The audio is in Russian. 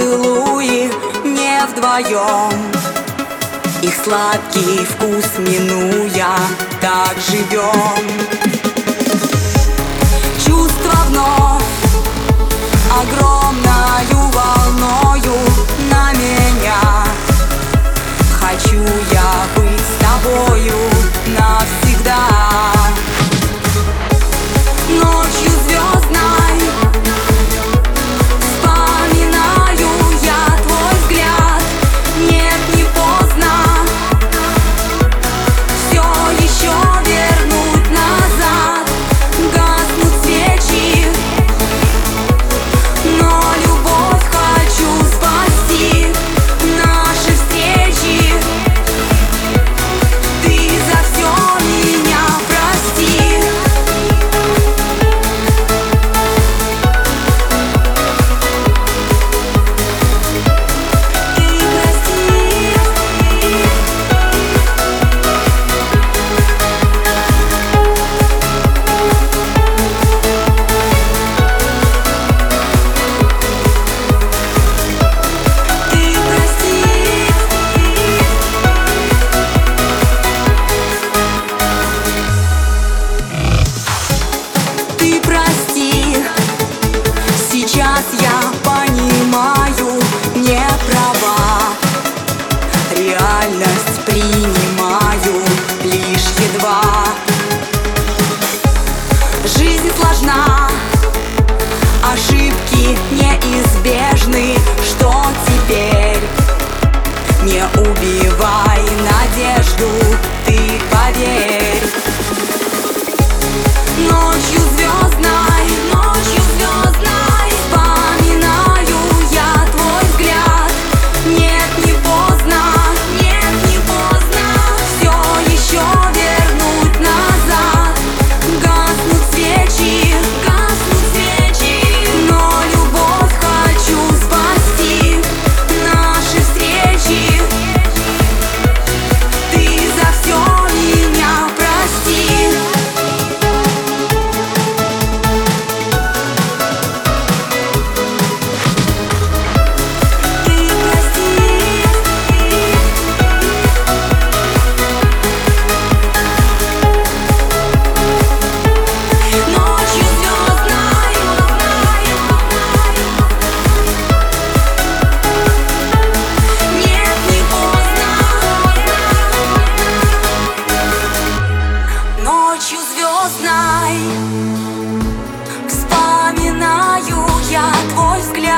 поцелуи не вдвоем. Их сладкий вкус минуя, так живем. Чувство вновь огромною волной. важна. твой взгляд.